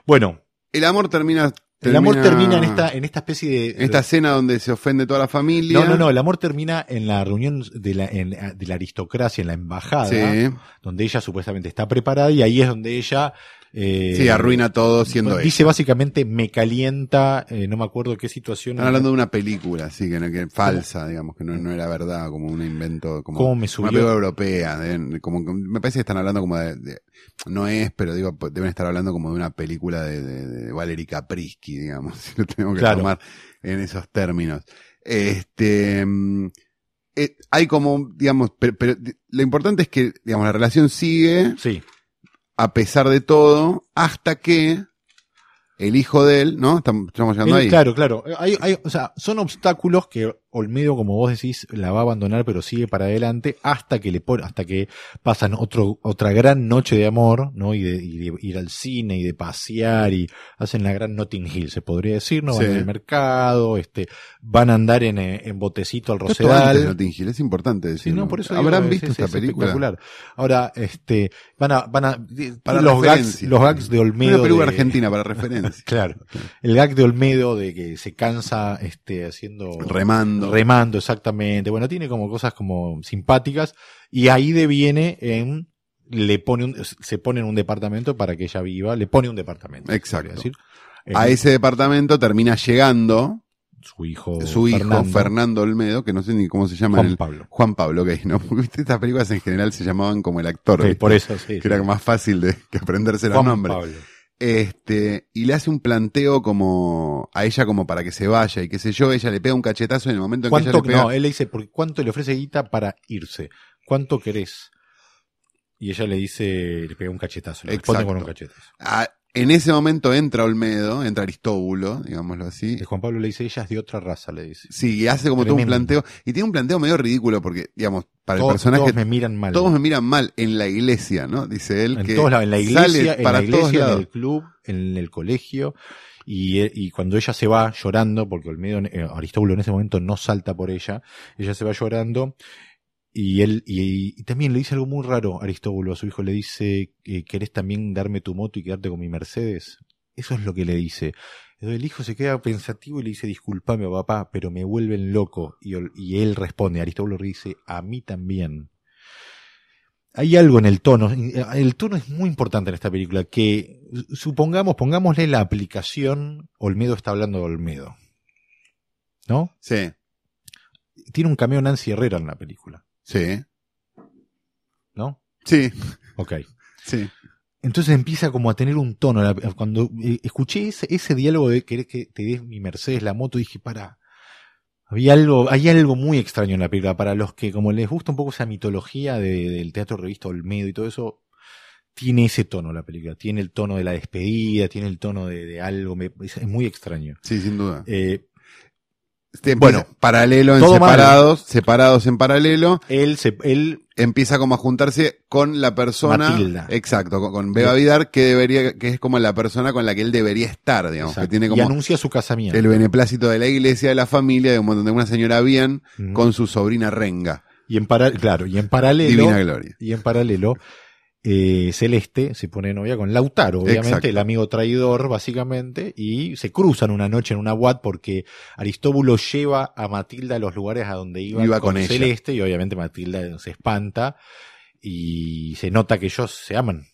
bueno, El amor termina. El amor termina en esta, en esta especie de... en esta escena donde se ofende toda la familia. no, no, no, el amor termina en la reunión de la, en- de la aristocracia, en la embajada, Sí, donde ella supuestamente está preparada y ahí es donde ella... eh, sí, arruina todo siendo Dice ella. básicamente, me calienta, eh, no me acuerdo qué situación. Están hablando de una película, así que, que falsa, digamos, que no, no era verdad, como un invento, como ¿Cómo me una subió? película europea. de- como, que- me parece que están hablando como de, de- no es, pero digo, deben estar hablando como de una película de, de, Valery Caprisky, digamos, si lo tengo que Claro. tomar en esos términos. Este, eh, hay como, digamos, pero, pero lo importante es que, digamos, la relación sigue Sí, a pesar de todo, hasta que el hijo de él, ¿no? Estamos, llegando Él- ahí. claro, claro. Hay, hay, o sea, son obstáculos que Olmedo, como vos decís, la va a abandonar, pero sigue para adelante hasta que le pone, hasta que pasan otro, otra gran noche de amor, ¿no? Y de, y de ir al cine y de pasear y hacen la gran Notting Hill, se podría decir, ¿no? Van Sí. al mercado, este, van a andar en, eh, en botecito al Rosedal. Notting Hill, es importante Sí, decirlo. no, por eso ¿Habrán digo, visto es- es- esta es película? espectacular. Ahora, este, van a, van a, Para los gags, los gags de Olmedo. Una película de- argentina para referencia. Claro. El gag de Olmedo de que se cansa, este, haciendo, Remando. Remando, exactamente. Bueno, tiene como cosas como simpáticas y ahí deviene en, le pone un, se pone en un departamento para que ella viva, le pone un departamento. Exacto. decir. a ese departamento termina llegando su hijo, su hijo, Fernando. Fernando, Olmedo, que no sé ni cómo se llama. Juan el- Pablo. Juan Pablo, ok, ¿no? Porque ¿viste? estas películas en general se llamaban como el actor, Sí, por eso, sí. que era más fácil de que aprenderse los Juan nombres. Pablo. Este, y le hace un planteo como a ella como para que se vaya y qué sé yo, ella le pega un cachetazo en el momento en que ella ¿Cuánto, le pega. no, él le dice, ¿por ¿cuánto le ofrece guita para irse? ¿Cuánto querés? Y ella le dice, le pega un cachetazo, le responde Exacto. con un cachetazo. Ah, en ese momento entra Olmedo, entra Aristóbulo, digámoslo así. Y Juan Pablo le dice, ella es de otra raza, le dice. Sí, y hace como todo un planteo. Y tiene un planteo medio ridículo porque, digamos, para Todos- el personaje, todos me miran mal. todos me miran mal en la iglesia, ¿no? Dice él en que todos lados, en la iglesia, sale en para la iglesia, en el club, en el colegio. Y, eh, y cuando ella se va llorando, porque Olmedo, eh, Aristóbulo en ese momento no salta por ella, ella se va llorando. Y él, y, y también le dice algo muy raro Aristóbulo a su hijo, le dice, eh, ¿querés también darme tu moto y quedarte con mi Mercedes? Eso es lo que le dice. El hijo se queda pensativo y le dice, disculpame papá, pero me vuelven loco. Y, él responde, Aristóbulo le dice, a mí también. Hay algo en el tono, el tono es muy importante en esta película, que supongamos, pongámosle la aplicación, Olmedo está hablando de Olmedo. ¿No? Sí, Tiene un cameo Nancy Herrera en la película, sí, ¿no? sí, Ok. sí. Entonces empieza como a tener un tono. Cuando eh, escuché ese, ese diálogo de querés que te des mi Mercedes, la moto, dije, para. Había algo, hay algo muy extraño en la película. Para los que, como les gusta un poco esa mitología de- del teatro revista Olmedo y todo eso, tiene ese tono la película. Tiene el tono de la despedida, tiene el tono de, de algo. me- es muy extraño. Sí, sin duda. Eh, Este, bueno, paralelo, en todo mal. separados, separados en paralelo, él, se, él empieza como a juntarse con la persona, Matilda. exacto, con, con Beba Vidar, que debería, que es como la persona con la que él debería estar, digamos, exacto, que tiene y como anuncia su casamiento. el beneplácito de la iglesia, de la familia, de un montón de una señora bien, con su sobrina Renga, y en para, claro, y en paralelo. Divina Gloria. Y en paralelo, eh, Celeste se pone de novia con Lautaro, obviamente, Exacto. el amigo traidor, básicamente, y se cruzan una noche en una WAT porque Aristóbulo lleva a Matilda a los lugares a donde iba, Iba con. Celeste, y obviamente Matilda se espanta y se nota que ellos se aman.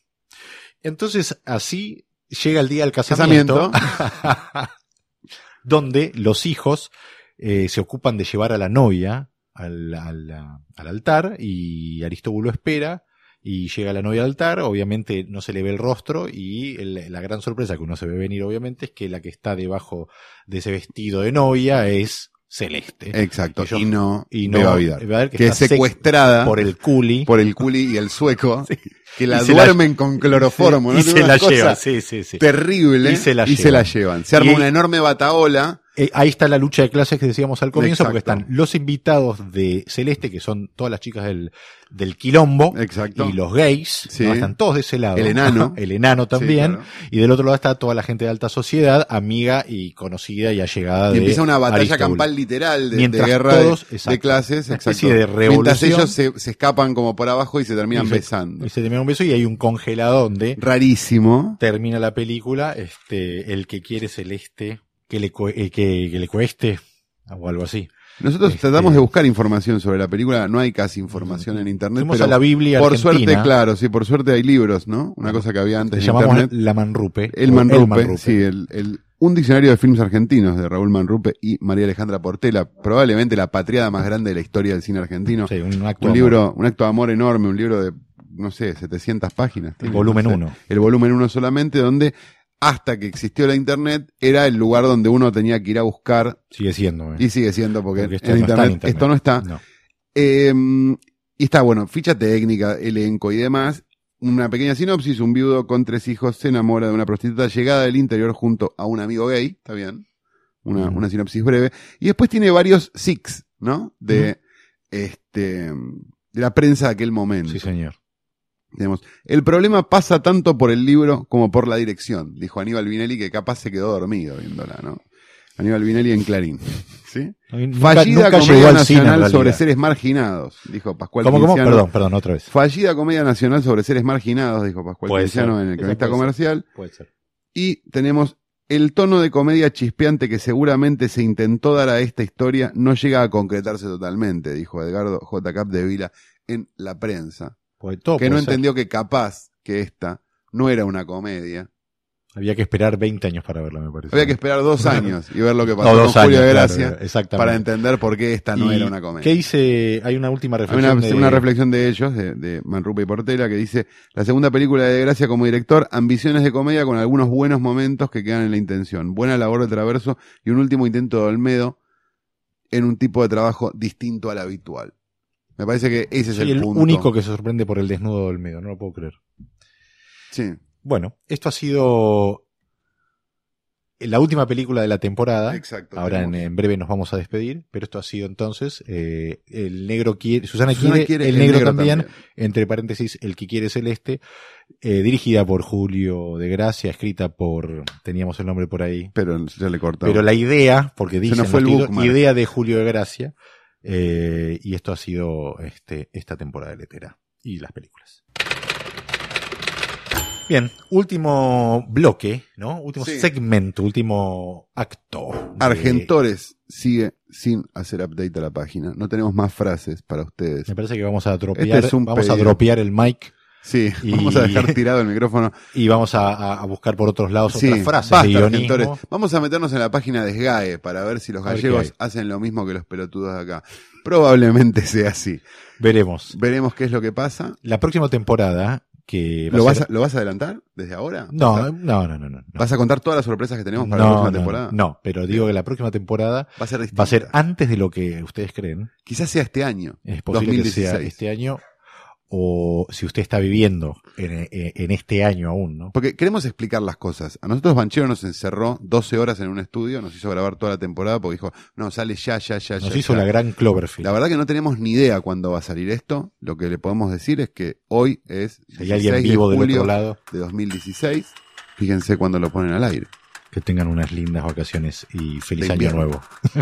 Entonces, así llega el día del casamiento, donde los hijos eh, se ocupan de llevar a la novia al, al- al altar y Aristóbulo espera y llega la novia al altar, obviamente no se le ve el rostro y el- la gran sorpresa que uno se ve venir obviamente es que la que está debajo de ese vestido de novia es Celeste. Exacto, y no, y no Beba Beba que es secuestrada por el culi por el culi y el sueco, que la duermen con cloroformo, ¿no? y se la cosa lleva, sí, sí, sí. terrible Y se la y se la llevan. llevan. Se arma Y- una enorme bataola Eh, ahí está la lucha de clases que decíamos al comienzo, porque Exacto. están los invitados de Celeste, que son todas las chicas del, del quilombo, Exacto. y los gays, Sí. ¿no? están todos de ese lado. El enano. el enano también. Sí, claro. Y del otro lado está toda la gente de alta sociedad, amiga y conocida y allegada Y de empieza una batalla Aristóbulo. campal literal de, de Mientras guerra de- todos- de, exacto. clases. Una Exacto. especie de Mientras revolución. ellos se, se escapan como por abajo y se terminan Y se- besando. Y se termina un beso y hay un congelado donde Rarísimo. termina la película, este, el que quiere celeste, que le, eh, que, que le cueste, o algo así. Nosotros Este- tratamos de buscar información sobre la película. No hay casi información en internet. Fuimos pero a la Biblia por argentina. suerte, claro, sí, por suerte hay libros, ¿no? Una cosa que había antes Le llamamos internet. la Manrupe. El Manrupe, sí, el, el- un diccionario de films argentinos de Raúl Manrupe y María Alejandra Portela, probablemente la patriada más grande de la historia del cine argentino. Sí, un acto un libro, un acto de amor enorme, un libro de, no sé, 700 páginas. amor. tiene, volumen no sé. 1. El volumen 1 solamente, donde hasta que existió la internet era el lugar donde uno tenía que ir a buscar Sigue siendo. eh. y sigue siendo porque, Porque esto en, no está internet, en internet. esto no está. No. Eh, y está, bueno, ficha técnica, elenco y demás. Una pequeña sinopsis, un viudo con tres hijos se enamora de una prostituta llegada del interior junto a un amigo gay, está bien, una, una sinopsis breve. Y después tiene varios six, ¿no? De, este, de la prensa de aquel momento. Sí, señor. Tenemos, el problema pasa tanto por el libro como por la dirección, dijo Aníbal Vinelli, que capaz se quedó dormido viéndola, ¿no? Aníbal Vinelli en Clarín. ¿Sí? Nunca- Fallida nunca comedia nacional sobre seres marginados, dijo Pascual ¿Cómo, cómo? Perdón, perdón, otra vez. Fallida comedia nacional sobre seres marginados, dijo Pascual ser. en el cronista ser. comercial. Puede ser. Y tenemos el tono de comedia chispeante que seguramente se intentó dar a esta historia no llega a concretarse totalmente, dijo Edgardo J. Cap de Vila en la prensa. Todo que no ser. entendió que capaz que esta no era una comedia. Había que esperar 20 años para verla, me parece. Había que esperar dos años y ver lo que pasó No, con dos Julio años, de claro, Gracia exactamente. para entender por qué esta no era una comedia. ¿Qué dice? Hay una última Hay reflexión. una, de- una reflexión de ellos, de, de Manrupe y Portela, que dice, la segunda película de Gracia como director, ambiciones de comedia con algunos buenos momentos que quedan en la intención, buena labor de Traverso y un último intento de Olmedo en un tipo de trabajo distinto al habitual. Me parece que ese es Soy el, el, punto. único que se sorprende por el desnudo del medio, no lo puedo creer. Sí, Bueno, esto ha sido la última película de la temporada. exacto. Ahora en, breve nos vamos a despedir, pero esto ha sido entonces eh, el negro quiere, Susana, Susana quiere, quiere el, negro, también, entre paréntesis, el que quiere celeste, eh, dirigida por Julio de Gracia, escrita por, teníamos el nombre por ahí, Pero ya le cortamos. pero la idea, porque dice bookmark. idea de Julio de Gracia, eh, y esto ha sido este, esta temporada de Letera y las películas. Bien, último bloque, ¿no? Último Sí. segmento, último acto. de- Argentores sigue sin hacer update a la página. No tenemos más frases para ustedes. Me parece que vamos a dropear, Este es un vamos a dropear el mic Sí, Y- vamos a dejar tirado el micrófono. y vamos a, buscar por otros lados Sí, otras frases basta, de. Vamos a meternos en la página de SGAE para ver si los gallegos hacen lo mismo que los pelotudos de acá. Probablemente sea así. Veremos. Veremos qué es lo que pasa. La próxima temporada que va ¿Lo a vas, a, ¿Lo vas a adelantar desde ahora? No, ¿Vas a, no, no, no, no. vas a contar todas las sorpresas que tenemos para la No, próxima no, temporada? No, pero digo que la próxima temporada Va a ser distinta. va a ser antes de lo que ustedes creen. Quizás sea este año. Es posible que sea 2016. este año o si usted está viviendo en, en- este año aún, ¿no? Porque queremos explicar las cosas. A nosotros Banchero nos encerró 12 horas en un estudio, nos hizo grabar toda la temporada porque dijo, no, sale ya, ya, ya, Nos ya. hizo ya". la gran Cloverfield. La verdad que no tenemos ni idea cuándo va a salir esto. Lo que le podemos decir es que hoy es si hay alguien 16 de vivo del julio otro lado, de 2016. Fíjense cuando lo ponen al aire. que tengan unas lindas vacaciones y feliz año nuevo.